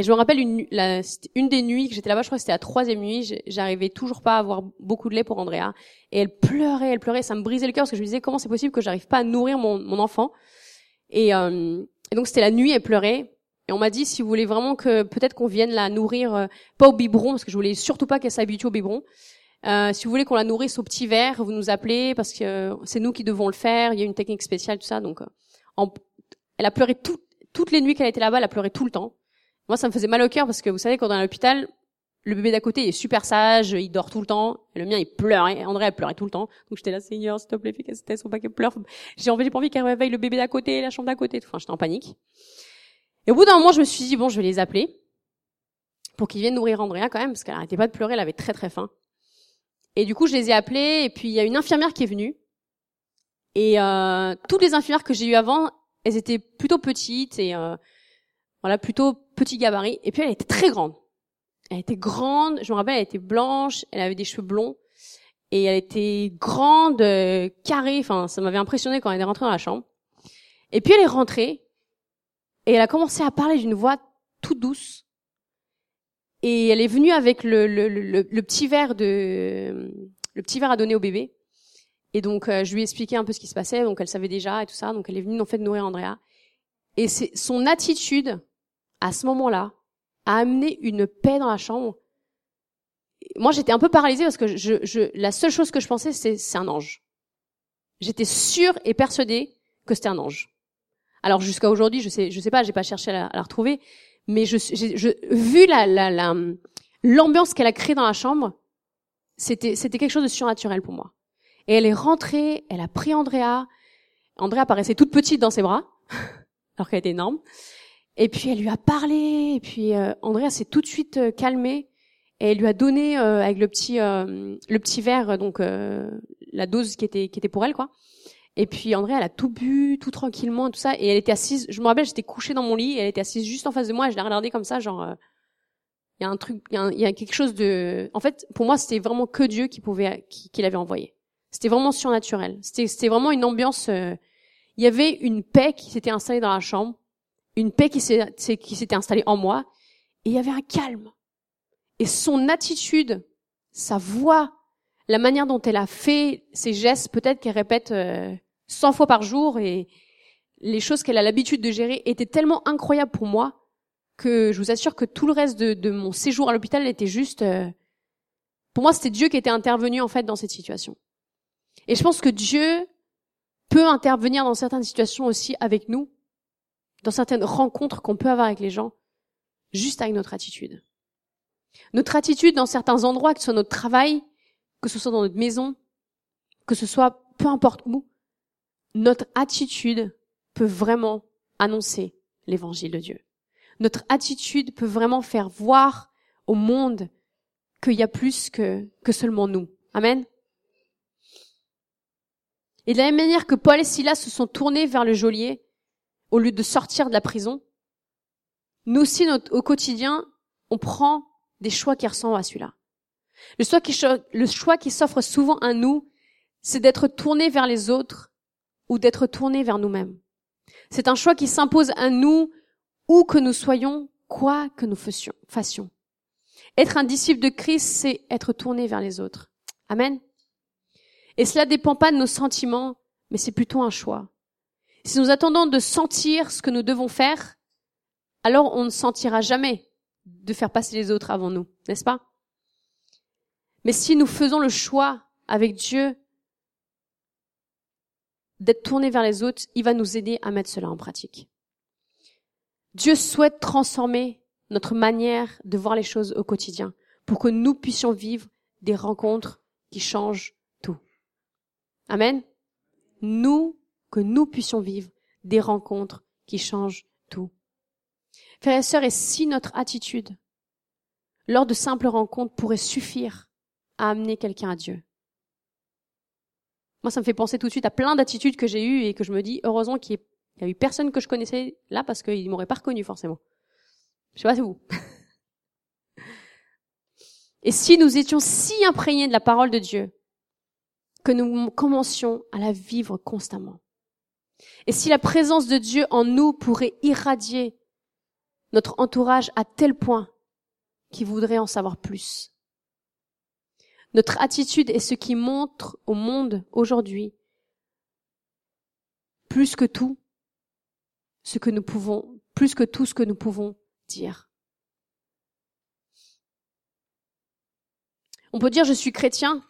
Et je me rappelle une, la, une des nuits que j'étais là-bas, je crois que c'était la troisième nuit, j'arrivais toujours pas à avoir beaucoup de lait pour Andrea. Et elle pleurait, elle pleurait, ça me brisait le cœur parce que je me disais comment c'est possible que j'arrive pas à nourrir mon, mon enfant? Et, euh, donc c'était la nuit, elle pleurait. Et on m'a dit si vous voulez vraiment que peut-être qu'on vienne la nourrir, euh, pas au biberon, parce que je voulais surtout pas qu'elle s'habitue au biberon. Euh, si vous voulez qu'on la nourrisse au petit verre, vous nous appelez parce que c'est nous qui devons le faire. Il y a une technique spéciale, tout ça. Donc, euh, en, elle a pleuré toutes les nuits qu'elle était là-bas, elle a pleuré tout le temps. Moi, ça me faisait mal au cœur parce que vous savez, quand on est à l'hôpital, le bébé d'à côté est super sage, il dort tout le temps. Et le mien, il pleurait. André, elle pleurait tout le temps. Donc j'étais là, Seigneur, s'il te plaît, fais qu'elle son pas qu'elle pleure. J'ai envie, j'ai pas envie qu'elle réveille le bébé d'à côté, la chambre d'à côté. Enfin, j'étais en panique. Et au bout d'un moment, je me suis dit, bon, je vais les appeler pour qu'ils viennent nourrir Andrea quand même, parce qu'elle arrêtait pas de pleurer, elle avait très très faim. Et du coup, je les ai appelés, et puis il y a une infirmière qui est venue. Et euh, toutes les infirmières que j'ai eues avant, elles étaient plutôt petites et euh, voilà, plutôt petit gabarit. Et puis elle était très grande. Elle était grande, je me rappelle, elle était blanche, elle avait des cheveux blonds. Et elle était grande, euh, carrée, enfin, ça m'avait impressionné quand elle est rentrée dans la chambre. Et puis elle est rentrée, et elle a commencé à parler d'une voix toute douce. Et elle est venue avec le, le, le, le petit verre de, le petit verre à donner au bébé. Et donc, euh, je lui ai expliqué un peu ce qui se passait, donc elle savait déjà et tout ça, donc elle est venue en fait nourrir Andrea. Et c'est son attitude à ce moment-là, a amené une paix dans la chambre. Moi, j'étais un peu paralysée parce que je, je, la seule chose que je pensais, c'est c'est un ange. J'étais sûre et persuadée que c'était un ange. Alors jusqu'à aujourd'hui, je sais, je sais pas, j'ai pas cherché à la, retrouver, mais je, vu la, la, la l'ambiance qu'elle a créée dans la chambre, c'était, c'était quelque chose de surnaturel pour moi. Et elle est rentrée, elle a pris Andrea. Andrea paraissait toute petite dans ses bras, alors qu'elle était énorme. Et puis elle lui a parlé, et puis euh, Andrea s'est tout de suite euh, calmée et elle lui a donné euh, avec le petit euh, le petit verre donc la dose qui était qui était pour elle quoi. Et puis Andrea elle a tout bu tout tranquillement tout ça et elle était assise, je me rappelle j'étais couchée dans mon lit elle était assise juste en face de moi et je l'ai regardée comme ça genre il y a un truc il y, y, a quelque chose de en fait pour moi c'était vraiment que Dieu qui pouvait qui, qui l'avait envoyé. C'était vraiment surnaturel. C'était c'était vraiment une ambiance il y avait une paix qui s'était installée dans la chambre une paix qui s'était installée en moi, et il y avait un calme. Et son attitude, sa voix, la manière dont elle a fait ses gestes, peut-être qu'elle répète euh, 100 fois par jour et les choses qu'elle a l'habitude de gérer étaient tellement incroyables pour moi que je vous assure que tout le reste de, mon séjour à l'hôpital était juste... Euh, pour moi, c'était Dieu qui était intervenu en fait dans cette situation. Et je pense que Dieu peut intervenir dans certaines situations aussi avec nous, dans certaines rencontres qu'on peut avoir avec les gens, juste avec notre attitude. Notre attitude dans certains endroits, que ce soit notre travail, que ce soit dans notre maison, que ce soit peu importe où, notre attitude peut vraiment annoncer l'évangile de Dieu. Notre attitude peut vraiment faire voir au monde qu'il y a plus que, que seulement nous. Amen. Et de la même manière que Paul et Silas se sont tournés vers le geôlier, au lieu de sortir de la prison, nous aussi, au quotidien, on prend des choix qui ressemblent à celui-là. Le choix qui, le choix qui s'offre souvent à nous, c'est d'être tourné vers les autres ou d'être tourné vers nous-mêmes. C'est un choix qui s'impose à nous où que nous soyons, quoi que nous fassions. Être un disciple de Christ, c'est être tourné vers les autres. Amen. Et cela dépend pas de nos sentiments, mais c'est plutôt un choix. Si nous attendons de sentir ce que nous devons faire, alors on ne sentira jamais de faire passer les autres avant nous, n'est-ce pas? Mais si nous faisons le choix avec Dieu d'être tourné vers les autres, il va nous aider à mettre cela en pratique. Dieu souhaite transformer notre manière de voir les choses au quotidien pour que nous puissions vivre des rencontres qui changent tout. Amen. Nous, que nous puissions vivre des rencontres qui changent tout. Frères et sœurs, et si notre attitude, lors de simples rencontres, pourrait suffire à amener quelqu'un à Dieu? Moi, ça me fait penser tout de suite à plein d'attitudes que j'ai eues et que je me dis, heureusement qu'il y a eu personne que je connaissais là parce qu'il m'aurait pas reconnu forcément. Je sais pas, vous. Et si nous étions si imprégnés de la parole de Dieu que nous commencions à la vivre constamment? Et si la présence de Dieu en nous pourrait irradier notre entourage à tel point qu'il voudrait en savoir plus. Notre attitude est ce qui montre au monde aujourd'hui, plus que tout, ce que nous pouvons, plus que tout ce que nous pouvons dire. On peut dire je suis chrétien,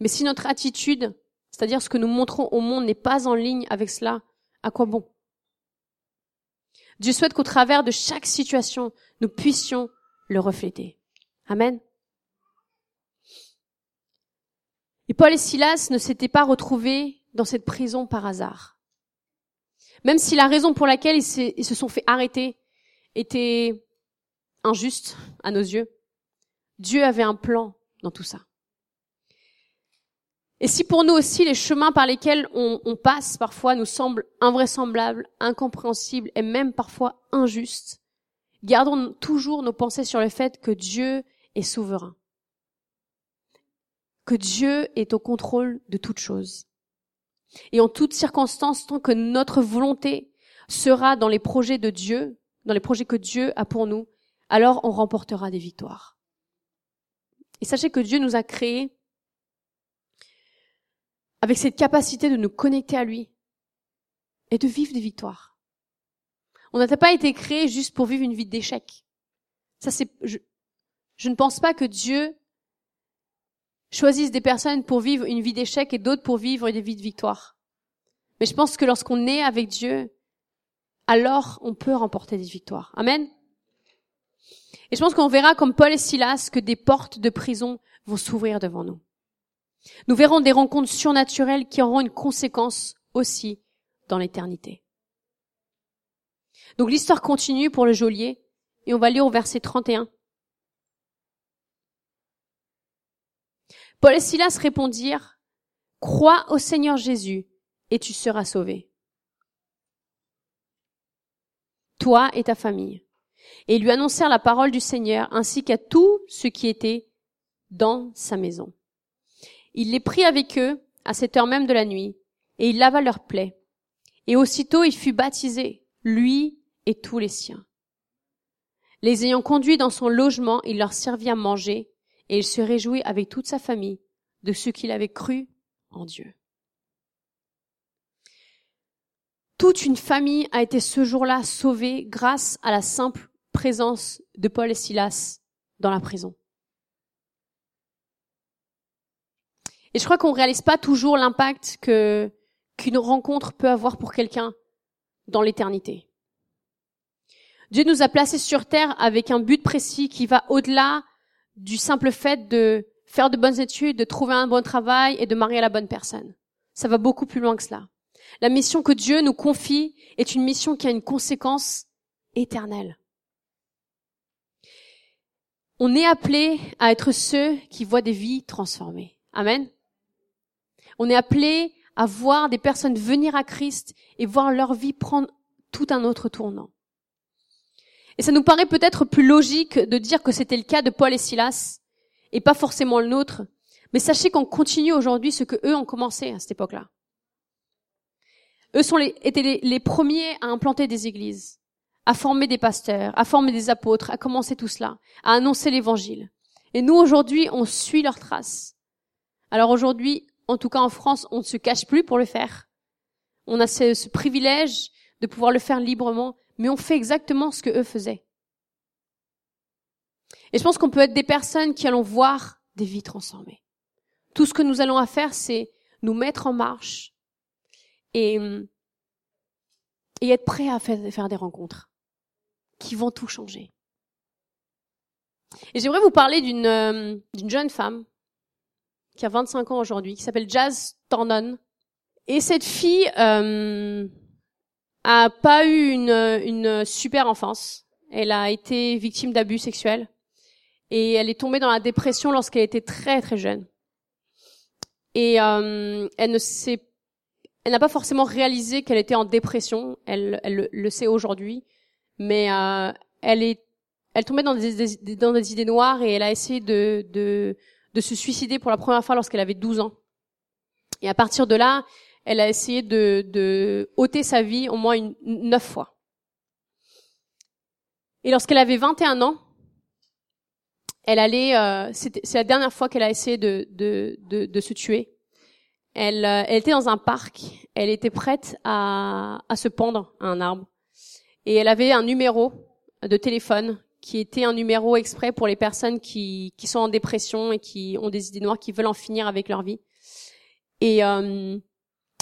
mais si notre attitude, c'est-à-dire ce que nous montrons au monde, n'est pas en ligne avec cela, à quoi bon? Dieu souhaite qu'au travers de chaque situation, nous puissions le refléter. Amen. Et Paul et Silas ne s'étaient pas retrouvés dans cette prison par hasard. Même si la raison pour laquelle ils, se sont fait arrêter était injuste à nos yeux, Dieu avait un plan dans tout ça. Et si pour nous aussi les chemins par lesquels on, passe parfois nous semblent invraisemblables, incompréhensibles et même parfois injustes, gardons toujours nos pensées sur le fait que Dieu est souverain, que Dieu est au contrôle de toutes choses. Et en toutes circonstances, tant que notre volonté sera dans les projets de Dieu, dans les projets que Dieu a pour nous, alors on remportera des victoires. Et sachez que Dieu nous a créés avec cette capacité de nous connecter à lui et de vivre des victoires. On n'a pas été créé juste pour vivre une vie d'échec. Ça, c'est, je, je ne pense pas que Dieu choisisse des personnes pour vivre une vie d'échec et d'autres pour vivre des vies de victoire. Mais je pense que lorsqu'on est avec Dieu, alors on peut remporter des victoires. Amen. Et je pense qu'on verra comme Paul et Silas que des portes de prison vont s'ouvrir devant nous. Nous verrons des rencontres surnaturelles qui auront une conséquence aussi dans l'éternité. Donc l'histoire continue pour le geôlier et on va lire au verset 31. Paul et Silas répondirent, Crois au Seigneur Jésus et tu seras sauvé. Toi et ta famille. Et ils lui annoncèrent la parole du Seigneur ainsi qu'à tous ceux qui étaient dans sa maison. Il les prit avec eux à cette heure même de la nuit, et il lava leurs plaies. Et aussitôt il fut baptisé, lui et tous les siens. Les ayant conduits dans son logement, il leur servit à manger, et il se réjouit avec toute sa famille de ceux qu'il avait cru en Dieu. Toute une famille a été ce jour-là sauvée grâce à la simple présence de Paul et Silas dans la prison. Et je crois qu'on réalise pas toujours l'impact que qu'une rencontre peut avoir pour quelqu'un dans l'éternité. Dieu nous a placés sur terre avec un but précis qui va au-delà du simple fait de faire de bonnes études, de trouver un bon travail et de marier la bonne personne. Ça va beaucoup plus loin que cela. La mission que Dieu nous confie est une mission qui a une conséquence éternelle. On est appelé à être ceux qui voient des vies transformées. Amen. On est appelé à voir des personnes venir à Christ et voir leur vie prendre tout un autre tournant. Et ça nous paraît peut-être plus logique de dire que c'était le cas de Paul et Silas, et pas forcément le nôtre, mais sachez qu'on continue aujourd'hui ce que eux ont commencé à cette époque-là. Eux sont les, étaient les, les, premiers à implanter des églises, à former des pasteurs, à former des apôtres, à commencer tout cela, à annoncer l'évangile. Et nous, aujourd'hui, on suit leurs traces. Alors aujourd'hui, en tout cas en France, on ne se cache plus pour le faire. On a ce, privilège de pouvoir le faire librement, mais on fait exactement ce que eux faisaient. Et je pense qu'on peut être des personnes qui allons voir des vies transformées. Tout ce que nous allons à faire, c'est nous mettre en marche et, et être prêts à faire, des rencontres qui vont tout changer. Et j'aimerais vous parler d'une euh, d'une jeune femme qui a 25 ans aujourd'hui, qui s'appelle Jazz Tornon. Et cette fille euh, a pas eu une, une super enfance. Elle a été victime d'abus sexuels et elle est tombée dans la dépression lorsqu'elle était très très jeune. Et euh, elle ne s'est, elle n'a pas forcément réalisé qu'elle était en dépression. Elle, elle le, sait aujourd'hui, mais euh, elle est, elle tombait dans des, des, dans des idées noires et elle a essayé de, de de se suicider pour la première fois lorsqu'elle avait 12 ans. Et à partir de là, elle a essayé de, ôter sa vie au moins une, neuf fois. Et lorsqu'elle avait 21 ans, elle allait, euh, c'est la dernière fois qu'elle a essayé de, de, de, de se tuer. Elle, euh, elle, était dans un parc, elle était prête à, à se pendre à un arbre. Et elle avait un numéro de téléphone qui était un numéro exprès pour les personnes qui, qui sont en dépression et qui ont des idées noires, qui veulent en finir avec leur vie. Et, euh,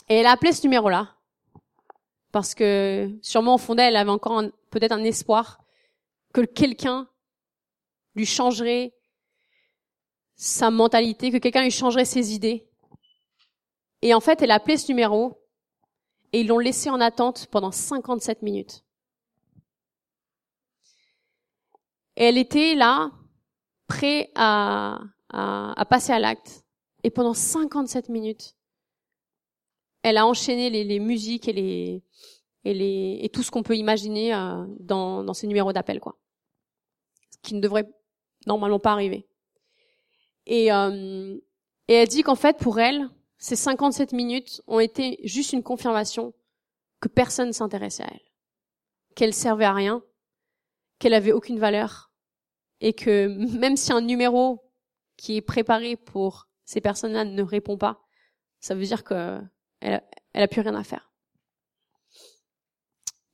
et elle a appelé ce numéro-là parce que sûrement au fond d'elle, elle avait encore peut-être un espoir que quelqu'un lui changerait sa mentalité, que quelqu'un lui changerait ses idées. Et en fait, elle a appelé ce numéro et ils l'ont laissé en attente pendant 57 minutes. Et elle était là, prête à, à, à passer à l'acte. Et pendant 57 minutes, elle a enchaîné les, les musiques et les et les et tout ce qu'on peut imaginer euh, dans dans ces numéros d'appel quoi, ce qui ne devrait normalement pas arriver. Et euh, et elle dit qu'en fait pour elle, ces 57 minutes ont été juste une confirmation que personne ne s'intéressait à elle, qu'elle servait à rien, qu'elle avait aucune valeur et que même si un numéro qui est préparé pour ces personnes-là ne répond pas, ça veut dire que elle, elle a plus rien à faire.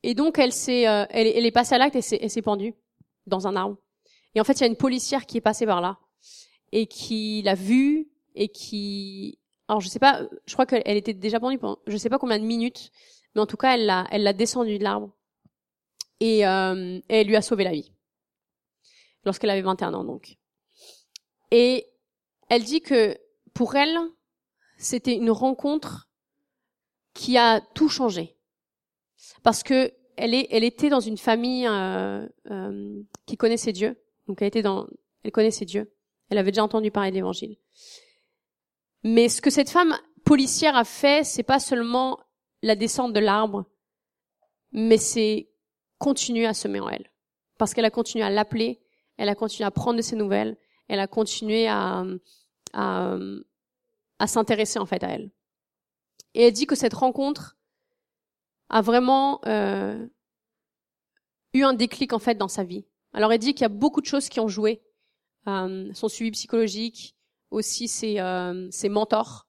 Et donc elle s'est, euh, elle, elle, est passée à l'acte et s'est pendue dans un arbre. Et en fait, il y a une policière qui est passée par là et qui l'a vue et qui, alors je sais pas, je crois qu'elle était déjà pendue pendant, je sais pas combien de minutes, mais en tout cas, elle l'a, elle l'a descendue de l'arbre et, euh, elle lui a sauvé la vie lorsqu'elle avait 21 ans donc. Et elle dit que pour elle, c'était une rencontre qui a tout changé. Parce que elle, est, elle était dans une famille euh, euh, qui connaissait Dieu. Donc elle était dans, elle connaissait Dieu. Elle avait déjà entendu parler de l'Évangile. Mais ce que cette femme policière a fait, c'est pas seulement la descente de l'arbre, mais c'est continuer à semer en elle, parce qu'elle a continué à l'appeler, elle a continué à prendre de ses nouvelles, elle a continué à, à, à s'intéresser en fait à elle. Et elle dit que cette rencontre a vraiment euh, eu un déclic en fait dans sa vie. Alors elle dit qu'il y a beaucoup de choses qui ont joué, euh, son suivi psychologique, aussi ses, euh, ses mentors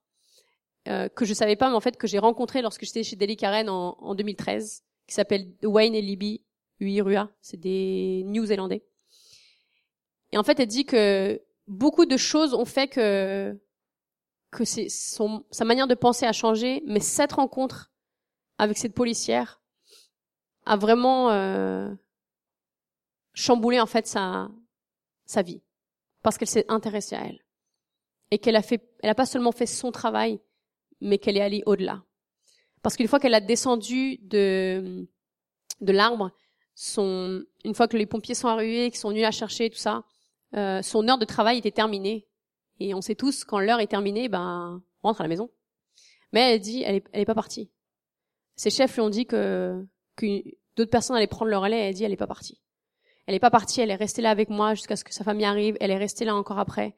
euh, que je savais pas, mais en fait que j'ai rencontré lorsque j'étais chez Deli Karen en, en 2013, qui s'appelle Wayne et Libby Uirua. C'est des New-Zélandais. Et en fait, elle dit que beaucoup de choses ont fait que que c'est son sa manière de penser a changé, mais cette rencontre avec cette policière a vraiment euh, chamboulé en fait sa sa vie parce qu'elle s'est intéressée à elle et qu'elle a fait elle a pas seulement fait son travail mais qu'elle est allée au-delà parce qu'une fois qu'elle a descendu de de l'arbre son une fois que les pompiers sont arrivés qu'ils sont venus la chercher tout ça euh, son heure de travail était terminée et on sait tous quand l'heure est terminée ben on rentre à la maison mais elle dit elle est, elle est pas partie ses chefs lui ont dit que, d'autres personnes allaient prendre leur relais elle dit elle est pas partie elle est pas partie, elle est restée là avec moi jusqu'à ce que sa famille arrive. Elle est restée là encore après.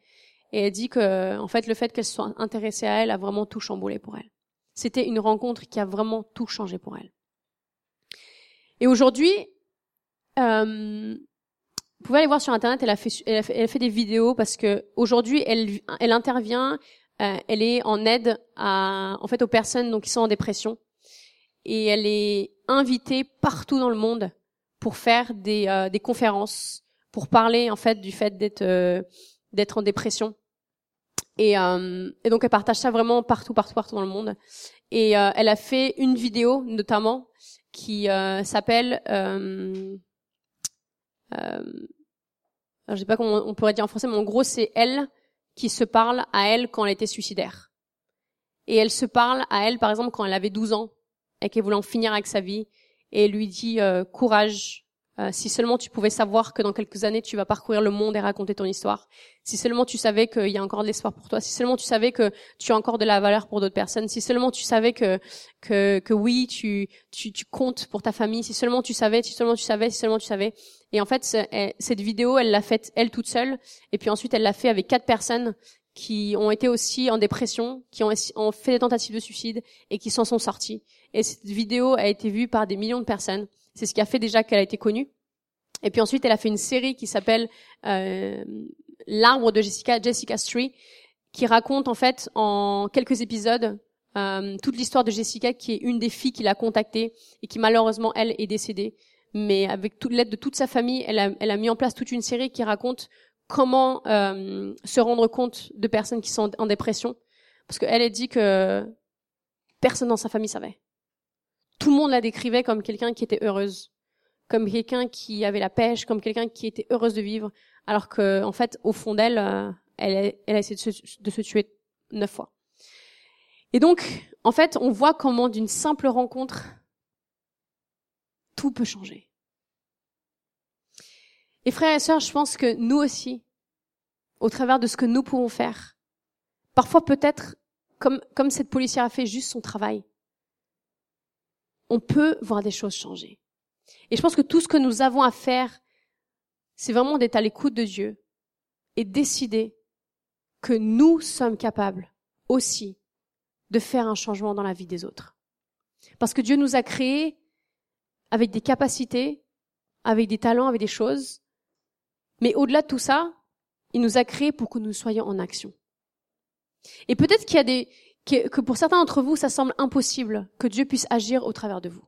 Et elle dit que, en fait, le fait qu'elle soit intéressée à elle a vraiment tout chamboulé pour elle. C'était une rencontre qui a vraiment tout changé pour elle. Et aujourd'hui, euh, vous pouvez aller voir sur internet. Elle a fait, elle a fait, des vidéos parce que aujourd'hui, elle, elle intervient. Euh, elle est en aide à, en fait, aux personnes donc qui sont en dépression. Et elle est invitée partout dans le monde pour faire des, euh, des conférences, pour parler en fait du fait d'être euh, d'être en dépression. Et, euh, et, donc elle partage ça vraiment partout, partout, partout dans le monde. Et elle a fait une vidéo notamment qui s'appelle, euh, je sais pas comment on pourrait dire en français, mais en gros c'est elle qui se parle à elle quand elle était suicidaire. Et elle se parle à elle, par exemple, quand elle avait 12 ans et qu'elle voulait en finir avec sa vie et lui dit euh, courage. Euh, si seulement tu pouvais savoir que dans quelques années tu vas parcourir le monde et raconter ton histoire. Si seulement tu savais qu'il y a encore de l'espoir pour toi. Si seulement tu savais que tu as encore de la valeur pour d'autres personnes. Si seulement tu savais que que, que oui tu, tu tu comptes pour ta famille. Si seulement tu savais. Si seulement tu savais. Si seulement tu savais. Et en fait cette vidéo elle l'a faite elle toute seule. Et puis ensuite elle l'a fait avec quatre personnes qui ont été aussi en dépression, qui ont, ont fait des tentatives de suicide et qui s'en sont sortis. Et cette vidéo a été vue par des millions de personnes. C'est ce qui a fait déjà qu'elle a été connue. Et puis ensuite, elle a fait une série qui s'appelle euh, L'arbre de Jessica, Jessica Street, qui raconte en fait en quelques épisodes euh, toute l'histoire de Jessica, qui est une des filles qu'il a contactée et qui malheureusement elle est décédée. Mais avec l'aide de toute sa famille, elle a, elle a mis en place toute une série qui raconte comment euh, se rendre compte de personnes qui sont en dépression, parce qu'elle a dit que personne dans sa famille savait. Tout le monde la décrivait comme quelqu'un qui était heureuse, comme quelqu'un qui avait la pêche, comme quelqu'un qui était heureuse de vivre, alors que en fait, au fond d'elle, euh, elle, elle a essayé de se, de se tuer neuf fois. Et donc, en fait, on voit comment d'une simple rencontre, tout peut changer. Et frères et sœurs, je pense que nous aussi, au travers de ce que nous pouvons faire, parfois peut-être comme, comme cette policière a fait juste son travail, on peut voir des choses changer. Et je pense que tout ce que nous avons à faire, c'est vraiment d'être à l'écoute de Dieu et décider que nous sommes capables aussi de faire un changement dans la vie des autres. Parce que Dieu nous a créés avec des capacités, avec des talents, avec des choses, mais au-delà de tout ça, il nous a créés pour que nous soyons en action. Et peut-être qu'il y a des, que pour certains d'entre vous, ça semble impossible que Dieu puisse agir au travers de vous.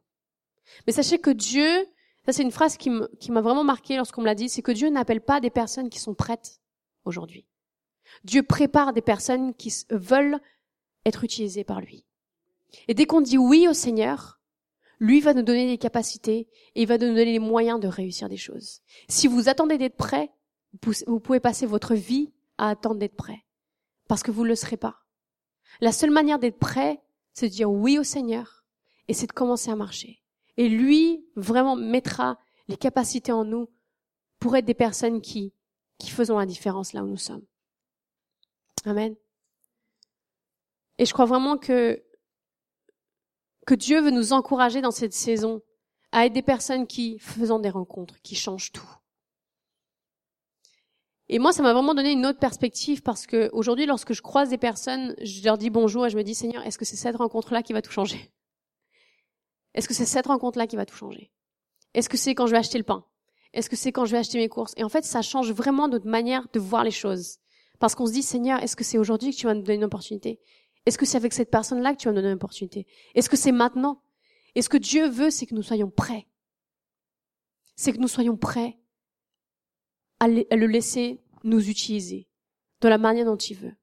Mais sachez que Dieu, ça c'est une phrase qui m'a vraiment marqué lorsqu'on me l'a dit, c'est que Dieu n'appelle pas des personnes qui sont prêtes aujourd'hui. Dieu prépare des personnes qui veulent être utilisées par lui. Et dès qu'on dit oui au Seigneur, lui va nous donner des capacités et il va nous donner les moyens de réussir des choses. Si vous attendez d'être prêt, vous pouvez passer votre vie à attendre d'être prêt. Parce que vous ne le serez pas. La seule manière d'être prêt, c'est de dire oui au Seigneur et c'est de commencer à marcher. Et lui, vraiment, mettra les capacités en nous pour être des personnes qui, qui faisons la différence là où nous sommes. Amen. Et je crois vraiment que que Dieu veut nous encourager dans cette saison à être des personnes qui faisons des rencontres, qui changent tout. Et moi, ça m'a vraiment donné une autre perspective parce que aujourd'hui, lorsque je croise des personnes, je leur dis bonjour et je me dis Seigneur, est-ce que c'est cette rencontre-là qui va tout changer? Est-ce que c'est cette rencontre-là qui va tout changer? Est-ce que c'est quand je vais acheter le pain? Est-ce que c'est quand je vais acheter mes courses? Et en fait, ça change vraiment notre manière de voir les choses. Parce qu'on se dit, Seigneur, est-ce que c'est aujourd'hui que tu vas nous donner une opportunité? Est-ce que c'est avec cette personne-là que tu vas nous donner une opportunité? Est-ce que c'est maintenant? Et ce que Dieu veut, c'est que nous soyons prêts? C'est que nous soyons prêts à le laisser nous utiliser de la manière dont il veut.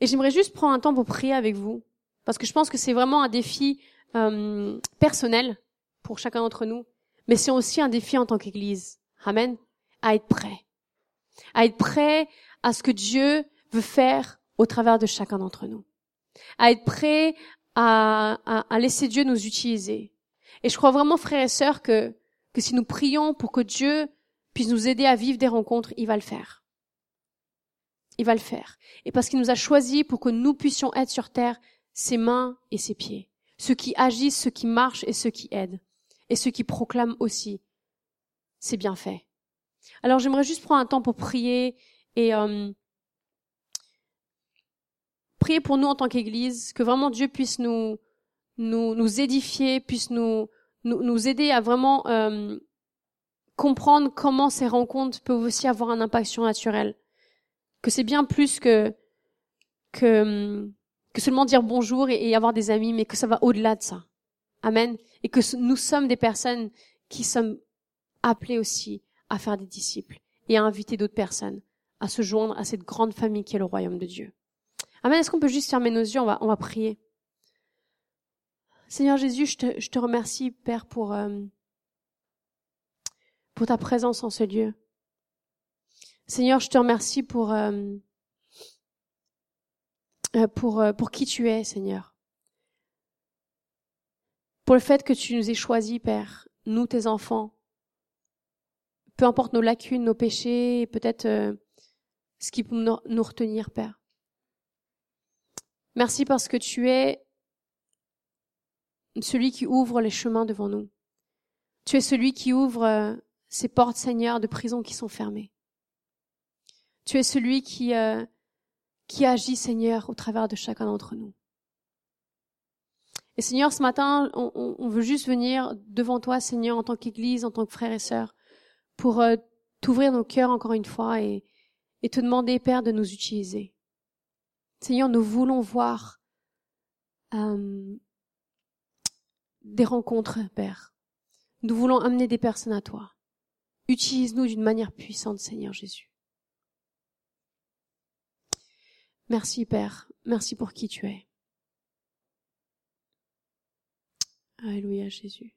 Et j'aimerais juste prendre un temps pour prier avec vous, parce que je pense que c'est vraiment un défi euh, personnel pour chacun d'entre nous, mais c'est aussi un défi en tant qu'Église. Amen. À être prêt. À être prêt à ce que Dieu veut faire au travers de chacun d'entre nous. À être prêt à, à, à, laisser Dieu nous utiliser. Et je crois vraiment, frères et sœurs, que, que si nous prions pour que Dieu puisse nous aider à vivre des rencontres, il va le faire. Il va le faire. Et parce qu'il nous a choisis pour que nous puissions être sur terre ses mains et ses pieds. Ceux qui agissent, ceux qui marchent et ceux qui aident. Et ceux qui proclament aussi. C'est bien fait. Alors j'aimerais juste prendre un temps pour prier et euh, prier pour nous en tant qu'Église, que vraiment Dieu puisse nous nous, nous édifier, puisse nous, nous, nous aider à vraiment euh, comprendre comment ces rencontres peuvent aussi avoir un impact surnaturel. Que c'est bien plus que que que seulement dire bonjour et, et, avoir des amis, mais que ça va au-delà de ça. Amen. Et que nous sommes des personnes qui sommes appelées aussi à faire des disciples et à inviter d'autres personnes à se joindre à cette grande famille qui est le royaume de Dieu. Amen. Est-ce qu'on peut juste fermer nos yeux? On va, on va prier. Seigneur Jésus, je te, je te remercie, Père, pour, euh, pour ta présence en ce lieu. Seigneur, je te remercie pour, euh, euh pour, euh, pour qui tu es, Seigneur. Pour le fait que tu nous aies choisis, Père, nous, tes enfants, peu importe nos lacunes, nos péchés, peut-être euh, ce qui peut nous retenir, Père. Merci parce que tu es celui qui ouvre les chemins devant nous. Tu es celui qui ouvre euh, ces portes, Seigneur, de prison qui sont fermées. Tu es celui qui, euh, qui agit, Seigneur, au travers de chacun d'entre nous. Et Seigneur, ce matin, on, on, veut juste venir devant toi, Seigneur, en tant qu'Église, en tant que frères et sœurs, pour euh, t'ouvrir nos cœurs encore une fois et, et te demander, Père, de nous utiliser. Seigneur, nous voulons voir euh, des rencontres, Père. Nous voulons amener des personnes à toi. Utilise-nous d'une manière puissante, Seigneur Jésus. Merci, Père. Merci pour qui tu es. Alléluia, Jésus.